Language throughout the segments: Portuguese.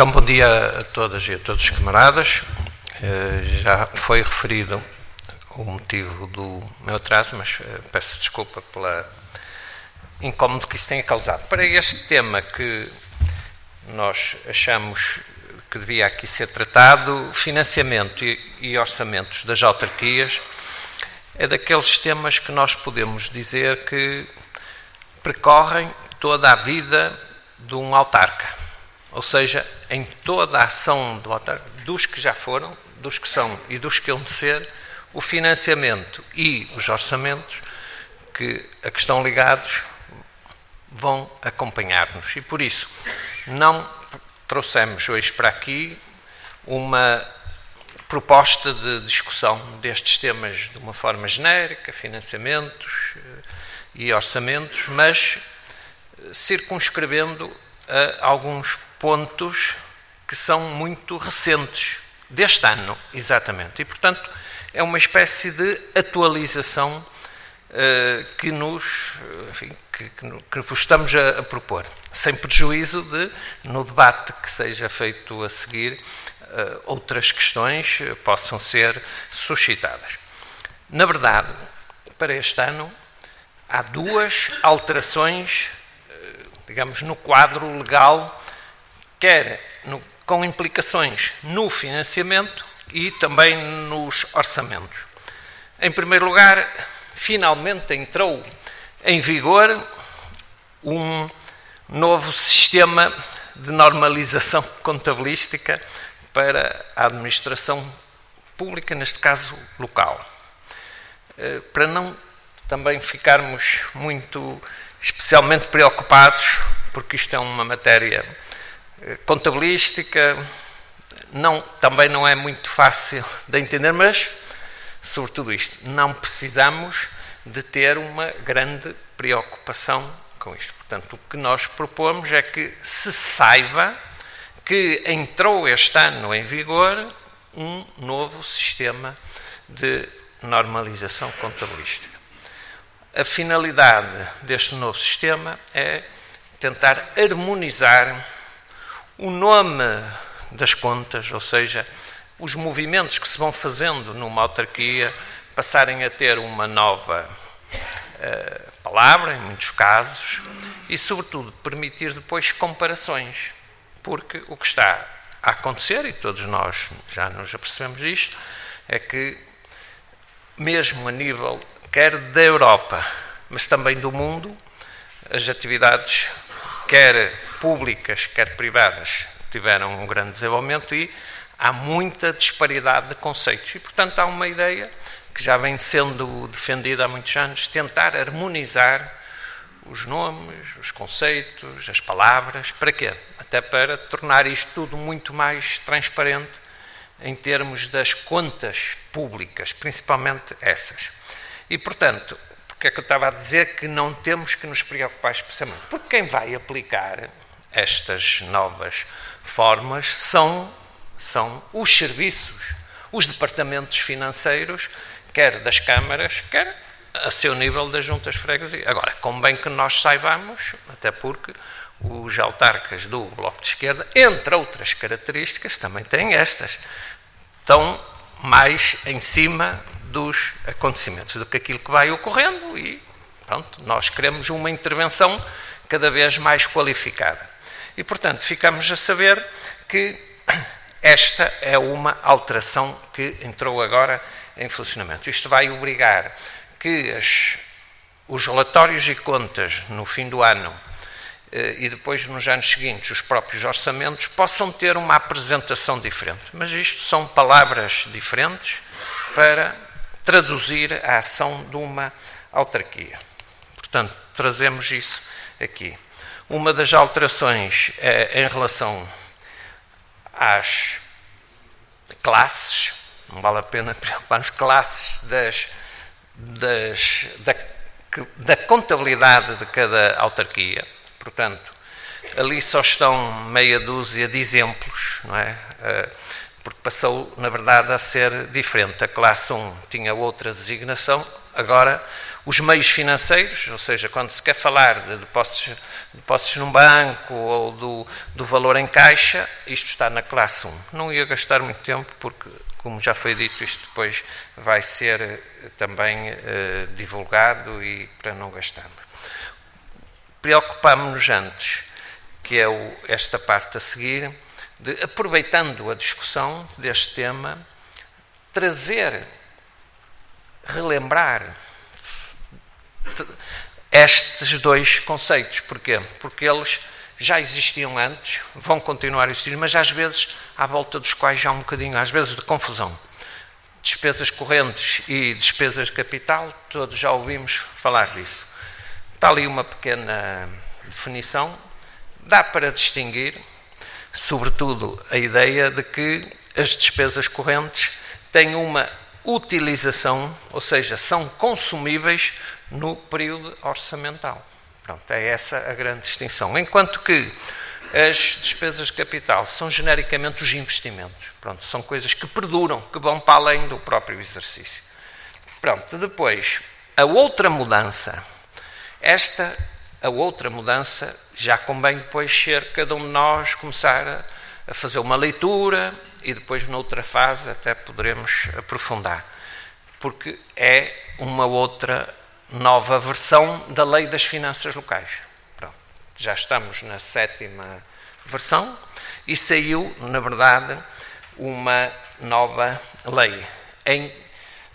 Então, bom dia a todas e a todos os camaradas. Eh, já foi referido o motivo do meu atraso, mas eh, peço desculpa pela incómodo que isso tenha causado. Para este tema que nós achamos que devia aqui ser tratado, financiamento e orçamentos das autarquias, é daqueles temas que nós podemos dizer que percorrem toda a vida de um autarca. Ou seja, em toda a ação dos que já foram, dos que são e dos que hão de ser, o financiamento e os orçamentos que a que estão ligados vão acompanhar-nos. E por isso, não trouxemos hoje para aqui uma proposta de discussão destes temas de uma forma genérica, financiamentos eh, e orçamentos, mas circunscrevendo a alguns pontos que são muito recentes, deste ano, exatamente. E, portanto, é uma espécie de atualização uh, que nos, enfim, que, que, que, vos estamos a, a, propor, sem prejuízo de, no debate que seja feito a seguir, uh, outras questões possam ser suscitadas. Na verdade, para este ano, há duas alterações, digamos, no quadro legal, quer no, com implicações no financiamento e também nos orçamentos. Em primeiro lugar, finalmente entrou em vigor um novo sistema de normalização contabilística para a administração pública, neste caso local. Eh, para não também ficarmos muito especialmente preocupados, porque isto é uma matéria contabilística, não, também não é muito fácil de entender, mas, sobretudo isto, não precisamos de ter uma grande preocupação com isto. Portanto, o que nós propomos é que se saiba que entrou este ano em vigor um novo sistema de normalização contabilística. A finalidade deste novo sistema é tentar harmonizar o nome das contas, ou seja, os movimentos que se vão fazendo numa autarquia passarem a ter uma nova uh, palavra, em muitos casos, e, sobretudo, permitir depois comparações. Porque o que está a acontecer, e todos nós já nos apercebemos disto, é que, mesmo a nível quer da Europa, mas também do mundo, as atividades, quer públicas, quer privadas, tiveram um grande desenvolvimento e há muita disparidade de conceitos. E, portanto, há uma ideia que já vem sendo defendida há muitos anos, tentar harmonizar os nomes, os conceitos, as palavras. Para quê? Até para tornar isto tudo muito mais transparente em termos das contas públicas, principalmente essas. E, portanto, porque é que eu estava a dizer que não temos que nos preocupar especialmente? Porque quem vai aplicar estas novas formas são, são os serviços, os departamentos financeiros, quer das câmaras, quer a seu nível das juntas freguesias. Agora, convém que nós saibamos, até porque os autarcas do Bloco de Esquerda, entre outras características, também têm estas. Estão mais em cima dos acontecimentos do que aquilo que vai ocorrendo e, pronto, nós queremos uma intervenção cada vez mais qualificada. E, portanto, ficamos a saber que esta é uma alteração que entrou agora em funcionamento. Isto vai obrigar que as, os relatórios e contas no fim do ano eh, e depois nos anos seguintes os próprios orçamentos possam ter uma apresentação diferente. Mas isto são palavras diferentes para traduzir a ação de uma autarquia. Portanto, trazemos isso aqui. Uma das alterações é em relação às classes, não vale a pena preocupar-nos, classes das, das, da, da contabilidade de cada autarquia. Portanto, ali só estão meia dúzia de exemplos, não é? Eh, porque passou, na verdade, a ser diferente. A classe 1 tinha outra designação agora os meios financeiros, ou seja, quando se quer falar de depósitos, depósitos num banco ou do, do valor em caixa, isto está na classe 1. Não ia gastar muito tempo, porque, como já foi dito, isto depois vai ser eh, também eh, divulgado e para não gastarmos. Preocupámos-nos antes, que é o, esta parte a seguir, de, aproveitando a discussão deste tema, trazer, relembrar estes dois conceitos. Porquê? Porque eles já existiam antes, vão continuar a existir, mas às vezes à volta dos quais há um bocadinho, às vezes, de confusão. Despesas correntes e despesas de capital, todos já ouvimos falar disso. Está ali uma pequena definição. Dá para distinguir, sobretudo, a ideia de que as despesas correntes têm uma utilização, ou seja, são consumíveis no período orçamental. Pronto, é essa a grande distinção. Enquanto que as despesas de capital são genericamente os investimentos. Pronto, são coisas que perduram, que vão para além do próprio exercício. Pronto, depois, a outra mudança. Esta, a outra mudança, já convém depois ser cada um de nós começar a, fazer uma leitura e depois, noutra fase, até poderemos aprofundar. Porque é uma outra nova versão da Lei das Finanças Locais. Pronto, já estamos na sétima versão e saiu, na verdade, uma nova lei em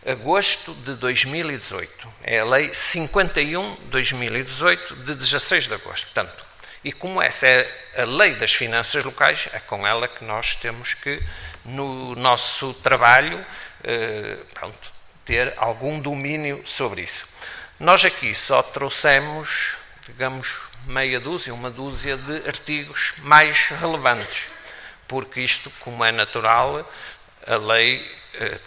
agosto de 2018. É a Lei 51-2018, de 16 de agosto. Portanto, e como essa é a Lei das Finanças Locais, é com ela que nós temos que, no nosso trabalho, eh, pronto, ter algum domínio sobre isso. Nós aqui só trouxemos, digamos, meia dúzia, uma dúzia de artigos mais relevantes, porque isto, como é natural, a lei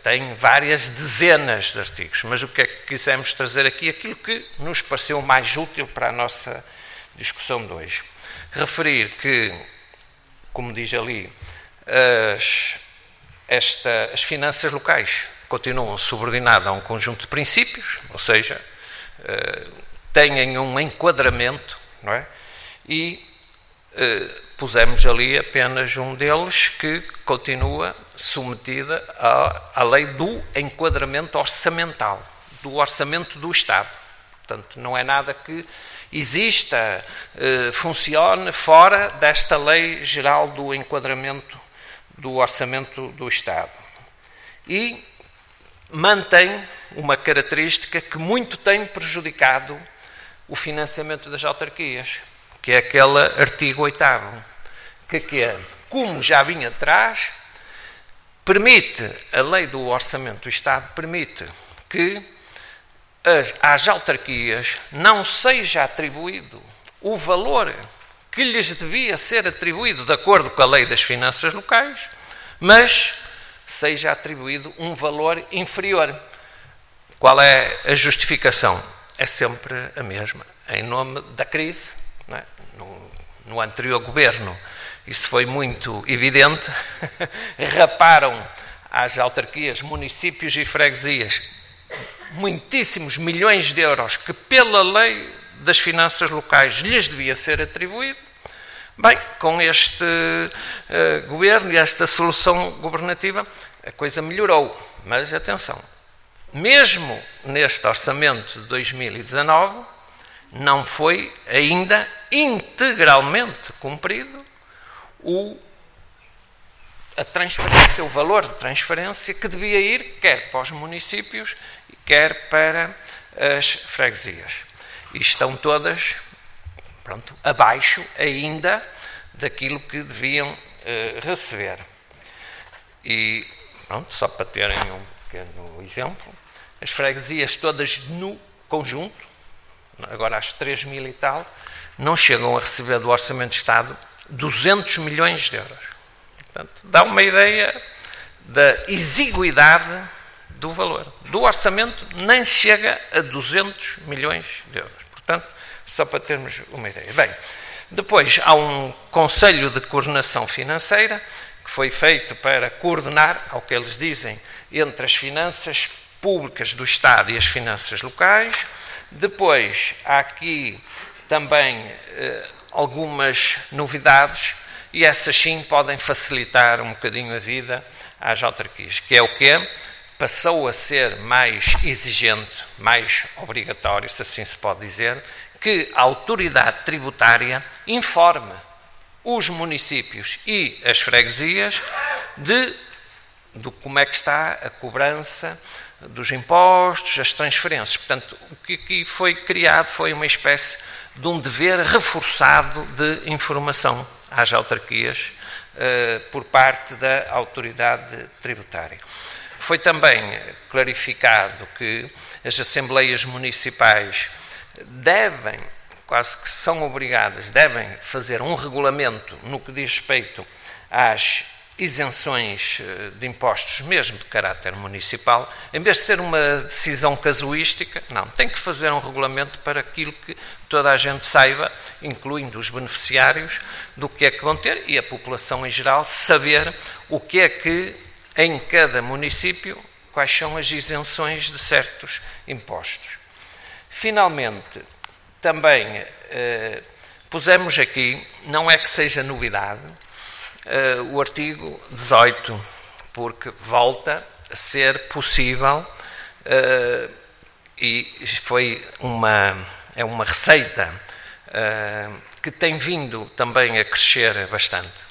tem várias dezenas de artigos, mas o que é que quisemos trazer aqui? Aquilo que nos pareceu mais útil para a nossa discussão de hoje. Referir que, como diz ali, as, esta, as finanças locais continuam subordinadas a um conjunto de princípios, ou seja, eh, tenham um enquadramento, não é? E pusemos ali apenas um deles que continua submetida à, à lei do enquadramento orçamental, do orçamento do Estado. Portanto, não é nada que exista, uh, funcione fora desta lei geral do enquadramento do orçamento do Estado. E mantém uma característica que muito tem prejudicado o financiamento das autarquias, que é aquele artigo 8 que, que é, como já vinha atrás, permite, a lei do orçamento do Estado permite que as, às autarquias não seja atribuído o valor que lhes devia ser atribuído de acordo com a lei das finanças locais, mas seja atribuído um valor inferior. Qual é a justificação? É sempre a mesma. Em nome da crise, é? no, no anterior governo, isso foi muito evidente, raparam às autarquias, municípios e freguesias muitíssimos milhões de euros que, pela lei das finanças locais, lhes devia ser atribuído. Bem, com este uh, governo e esta solução governativa, a coisa melhorou. Mas atenção, mesmo neste orçamento de 2019, não foi ainda integralmente cumprido o, a transferência, o valor de transferência que devia ir quer para os municípios, quer para as freguesias. E estão todas pronto, abaixo ainda daquilo que deviam uh, receber. E pronto, só para terem um pequeno exemplo, as freguesias todas no conjunto, agora às 3 mil e tal, não chegam a receber do Orçamento de Estado 200 milhões de euros. Portanto, dá uma ideia da exiguidade do valor. Do orçamento nem chega a 200 milhões de euros. Portanto, só para termos uma ideia. Bem, depois há um Conselho de Coordenação Financeira que foi feito para coordenar, ao que eles dizem, entre as finanças públicas do Estado e as finanças locais. Depois, há aqui também eh, algumas novidades e essas sim podem facilitar um bocadinho a vida às autarquias, que é o quê? Passou a ser mais exigente, mais obrigatório, se assim se pode dizer, que a autoridade tributária informe os municípios e as freguesias de, de como é que está a cobrança dos impostos, as transferências. Portanto, o que aqui foi criado foi uma espécie de um dever reforçado de informação às autarquias eh, por parte da autoridade tributária. Foi também clarificado que as assembleias municipais devem, quase que são obrigadas, devem fazer um regulamento no que diz respeito às isenções eh, de impostos, mesmo de caráter municipal, em vez de ser uma decisão casuística, não, tem que fazer um regulamento para aquilo que toda a gente saiba, incluindo os beneficiários, do que é que vão ter e a população em geral saber o que é que em cada município quais são as isenções de certos impostos. Finalmente, também eh, pusemos aqui, não é que seja novidade, uh, o artigo 18, porque volta a ser possível uh, e foi uma, é uma receita uh, que tem vindo também a crescer bastante.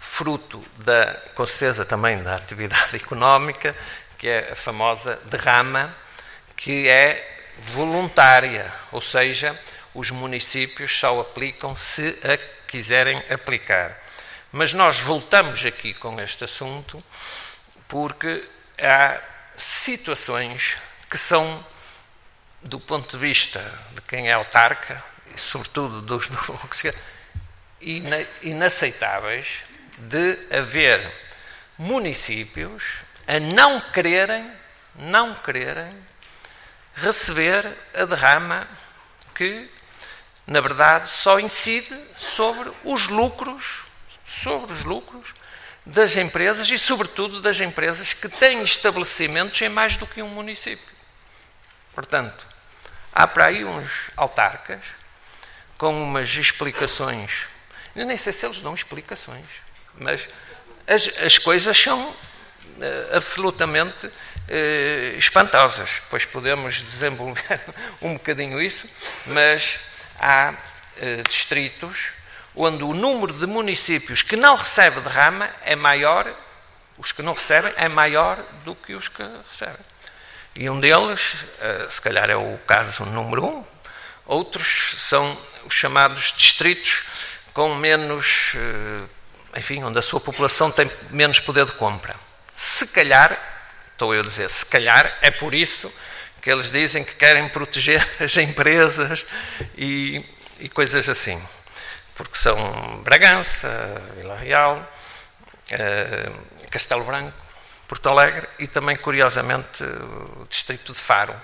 Fruto da, com certeza, também da atividade económica, que é a famosa derrama, que é voluntária, ou seja, os municípios só aplicam se a quiserem aplicar. Mas nós voltamos aqui com este assunto porque há situações que são, do ponto de vista de quem é autarca, e sobretudo dos inaceitáveis de haver municípios a não quererem, não quererem receber a derrama que, na verdade, só incide sobre os lucros sobre os lucros das empresas e, sobretudo, das empresas que têm estabelecimentos em mais do que um município. Portanto, há para aí uns autarcas com umas explicações. Eu nem sei se eles dão explicações, mas as, as coisas são uh, absolutamente uh, espantosas. Pois podemos desenvolver um bocadinho isso, mas há uh, distritos onde o número de municípios que não recebe derrama é maior, os que não recebem, é maior do que os que recebem. E um deles, eh, se calhar é o caso número um, outros são os chamados distritos com menos, eh, enfim, onde a sua população tem menos poder de compra. Se calhar, estou eu a dizer, se calhar é por isso que eles dizem que querem proteger as empresas e, e coisas assim porque são Bragança, Vila Real, eh, Castelo Branco, Porto Alegre e também, curiosamente, o distrito de Faro,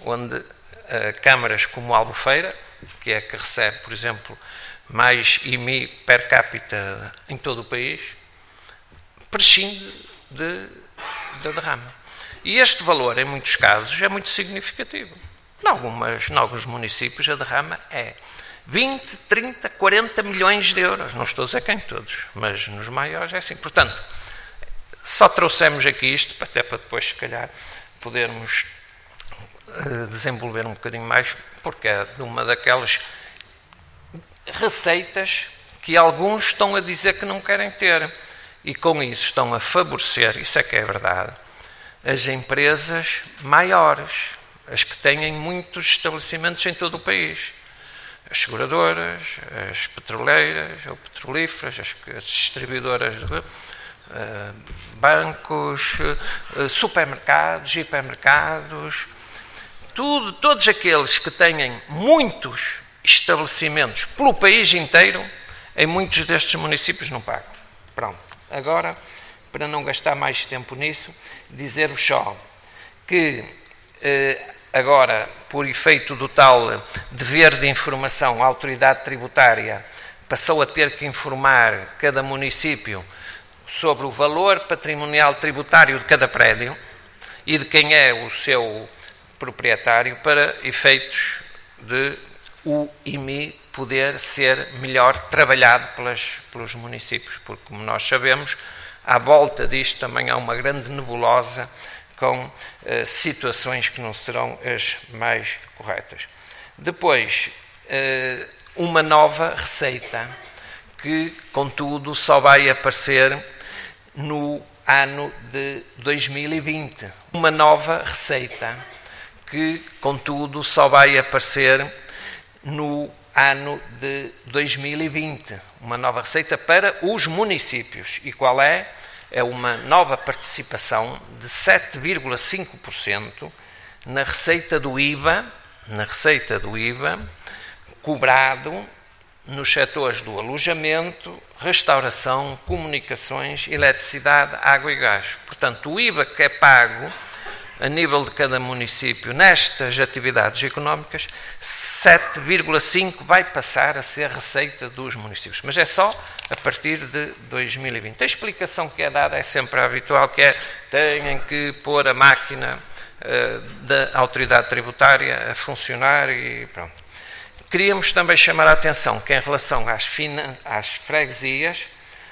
onde eh, câmaras como Albufeira, que é que recebe, por exemplo, mais IMI per capita em todo o país, prescinde de, de derrama. E este valor, em muitos casos, é muito significativo. Em, algumas, em alguns municípios, a derrama é 20, 30, 40 milhões de euros. Não estou a dizer quem todos, mas nos maiores é assim. Portanto, só trouxemos aqui isto, até para depois, se calhar, podermos uh, desenvolver um bocadinho mais, porque é de uma daquelas receitas que alguns estão a dizer que não querem ter. E com isso estão a favorecer, isso é que é verdade, as empresas maiores, as que têm muitos estabelecimentos em todo o país as seguradoras, as petroleiras ou petrolíferas, as, as distribuidoras, uh, bancos, uh, supermercados, hipermercados, tudo, todos aqueles que têm muitos estabelecimentos pelo país inteiro, em muitos destes municípios não pagam. Pronto. Agora, para não gastar mais tempo nisso, dizer-vos só que uh, agora, por efeito do tal dever de informação, a autoridade tributária passou a ter que informar cada município sobre o valor patrimonial tributário de cada prédio e de quem é o seu proprietário para efeitos de o IMI poder ser melhor trabalhado pelas, pelos municípios, porque, como nós sabemos, à volta disto também há uma grande nebulosa com eh, situações que não serão as mais corretas. Depois, eh, uma nova receita que, contudo, só vai aparecer no ano de 2020. Uma nova receita que, contudo, só vai aparecer no ano de 2020. Uma nova receita para os municípios. E qual é? É uma nova participação de 7,5% na receita do IVA, na receita do IVA, cobrado nos setores do alojamento, restauração, comunicações, eletricidade, água e gás. Portanto, o IVA que é pago a nível de cada município nestas atividades económicas, 7,5 vai passar a ser receita dos municípios. Mas é só a partir de 2020. A explicação que é dada é sempre a habitual, que é têm que pôr a máquina uh, da autoridade tributária a funcionar e pronto. Queríamos também chamar a atenção que em relação às, às freguesias,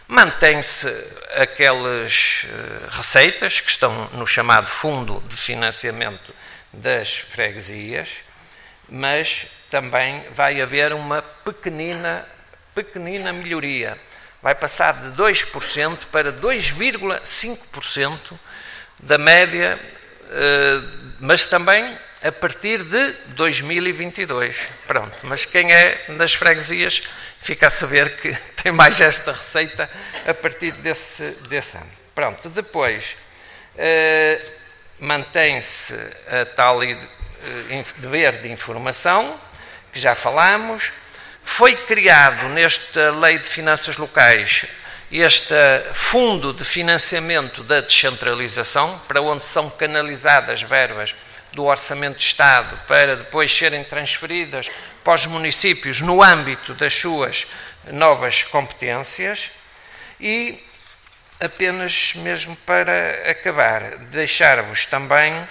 Mantém-se aquelas eh, receitas que estão no chamado Fundo de Financiamento das Freguesias, mas também vai haver uma pequenina, pequenina melhoria. Vai passar de 2% para 2,5% da média, eh, mas também a partir de 2022. Pronto, mas quem é das freguesias fica a saber que tem mais esta receita a partir desse, desse ano. Pronto, depois eh, mantém-se a tal eh, dever de informação, que já falamos, foi criado nesta Lei de Finanças Locais este Fundo de Financiamento da Descentralização, para onde são canalizadas verbas do Orçamento de Estado para depois serem transferidas para os municípios no âmbito das suas novas competências e apenas mesmo para acabar, deixar-vos também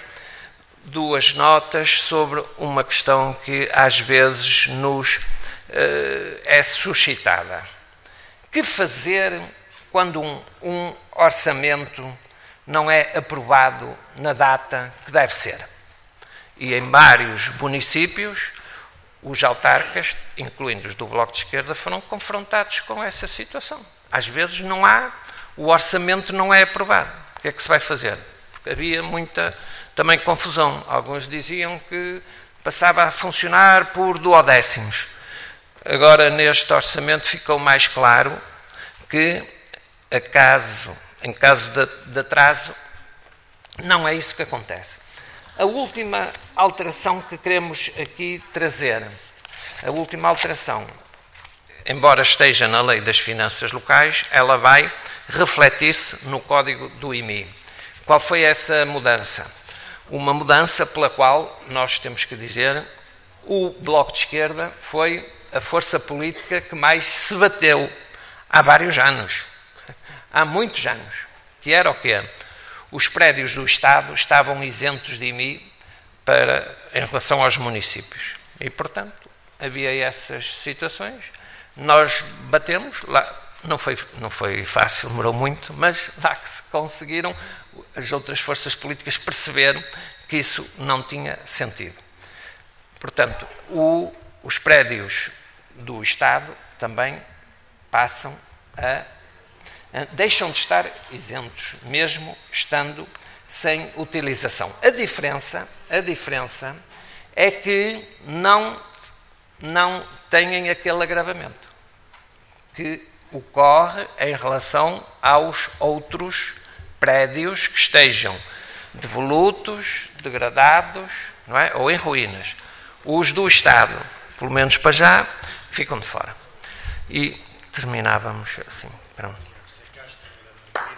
duas notas sobre uma questão que às vezes nos uh, é suscitada. Que fazer quando um, um orçamento não é aprovado na data que deve ser? e em vários municípios, os autarcas, incluindo os do Bloco de Esquerda, foram confrontados com essa situação. Às vezes não há, o orçamento não é aprovado. O que é que se vai fazer? Porque havia muita também confusão. Alguns diziam que passava a funcionar por duodécimos. Agora, neste orçamento, ficou mais claro que, em caso de, de atraso, não é isso que acontece. A última alteração que queremos aqui trazer, a última alteração, embora esteja na Lei das Finanças Locais, ela vai refletir-se no código do IMI. Qual foi essa mudança? Uma mudança pela qual nós temos que dizer o Bloco de Esquerda foi a força política que mais se bateu há vários anos. Há muitos anos. Que era o quê? os prédios do Estado estavam isentos de IMI para, em relação aos municípios. E, portanto, havia essas situações. Nós batemos, lá, não foi, não foi fácil, demorou muito, mas lá que se conseguiram, as outras forças políticas perceberam que isso não tinha sentido. Portanto, o, os prédios do Estado também passam a deixam de estar isentos, mesmo estando sem utilização. A diferença, a diferença é que não, não têm aquele agravamento que ocorre em relação aos outros prédios que estejam devolutos, degradados, não é? ou em ruínas. Os do Estado, pelo menos para já, ficam de fora. E terminávamos assim. Pronto.